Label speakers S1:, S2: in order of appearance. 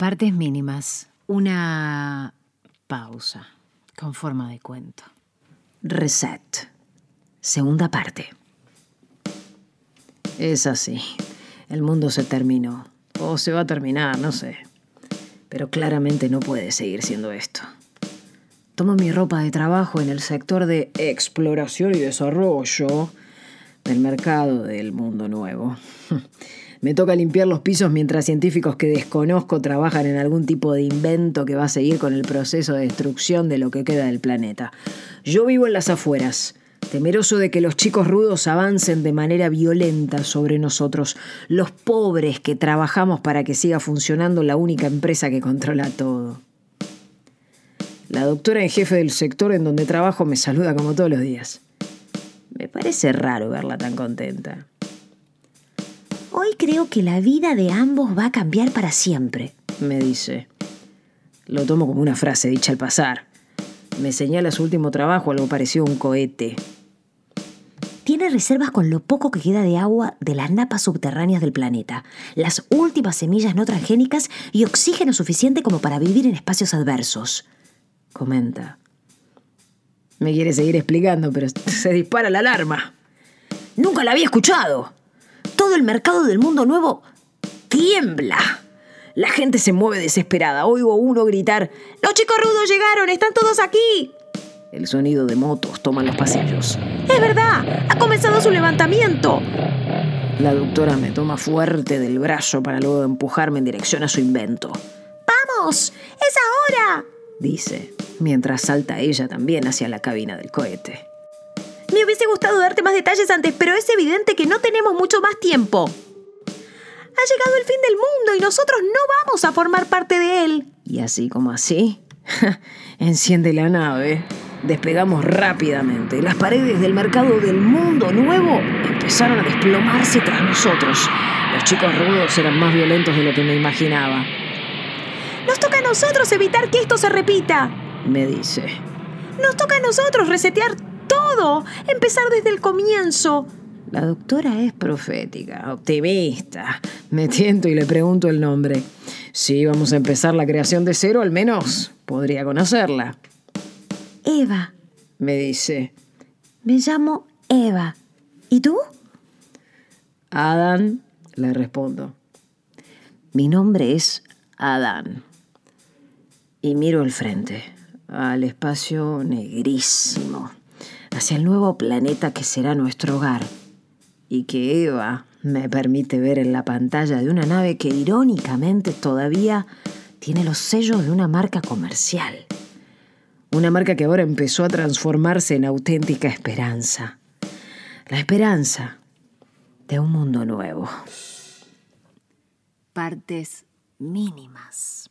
S1: Partes mínimas. Una pausa con forma de cuento.
S2: Reset. Segunda parte. Es así. El mundo se terminó. O se va a terminar, no sé. Pero claramente no puede seguir siendo esto. Tomo mi ropa de trabajo en el sector de exploración y desarrollo del mercado del mundo nuevo. Me toca limpiar los pisos mientras científicos que desconozco trabajan en algún tipo de invento que va a seguir con el proceso de destrucción de lo que queda del planeta. Yo vivo en las afueras, temeroso de que los chicos rudos avancen de manera violenta sobre nosotros, los pobres que trabajamos para que siga funcionando la única empresa que controla todo. La doctora en jefe del sector en donde trabajo me saluda como todos los días. Me parece raro verla tan contenta.
S3: Hoy creo que la vida de ambos va a cambiar para siempre,
S2: me dice. Lo tomo como una frase dicha al pasar. Me señala su último trabajo, algo parecido a un cohete.
S3: Tiene reservas con lo poco que queda de agua de las napas subterráneas del planeta, las últimas semillas no transgénicas y oxígeno suficiente como para vivir en espacios adversos.
S2: Comenta. Me quiere seguir explicando, pero se dispara la alarma.
S3: Nunca la había escuchado todo el mercado del mundo nuevo tiembla. La gente se mueve desesperada. Oigo uno gritar, Los chicos rudos llegaron, están todos aquí.
S2: El sonido de motos toma los pasillos.
S3: Es verdad, ha comenzado su levantamiento.
S2: La doctora me toma fuerte del brazo para luego empujarme en dirección a su invento.
S3: ¡Vamos! ¡Es ahora!
S2: dice, mientras salta ella también hacia la cabina del cohete.
S3: Me hubiese gustado darte más detalles antes, pero es evidente que no tenemos mucho más tiempo. Ha llegado el fin del mundo y nosotros no vamos a formar parte de él.
S2: Y así como así, enciende la nave. Despegamos rápidamente. Las paredes del mercado del mundo nuevo empezaron a desplomarse tras nosotros. Los chicos rudos eran más violentos de lo que me imaginaba.
S3: Nos toca a nosotros evitar que esto se repita,
S2: me dice.
S3: Nos toca a nosotros resetear todo, empezar desde el comienzo.
S2: La doctora es profética, optimista. Me tiento y le pregunto el nombre. Si vamos a empezar la creación de cero, al menos podría conocerla.
S3: Eva,
S2: me dice.
S3: Me llamo Eva. ¿Y tú?
S2: Adán, le respondo. Mi nombre es Adán. Y miro al frente, al espacio negrísimo hacia el nuevo planeta que será nuestro hogar y que Eva me permite ver en la pantalla de una nave que irónicamente todavía tiene los sellos de una marca comercial. Una marca que ahora empezó a transformarse en auténtica esperanza. La esperanza de un mundo nuevo.
S1: Partes mínimas.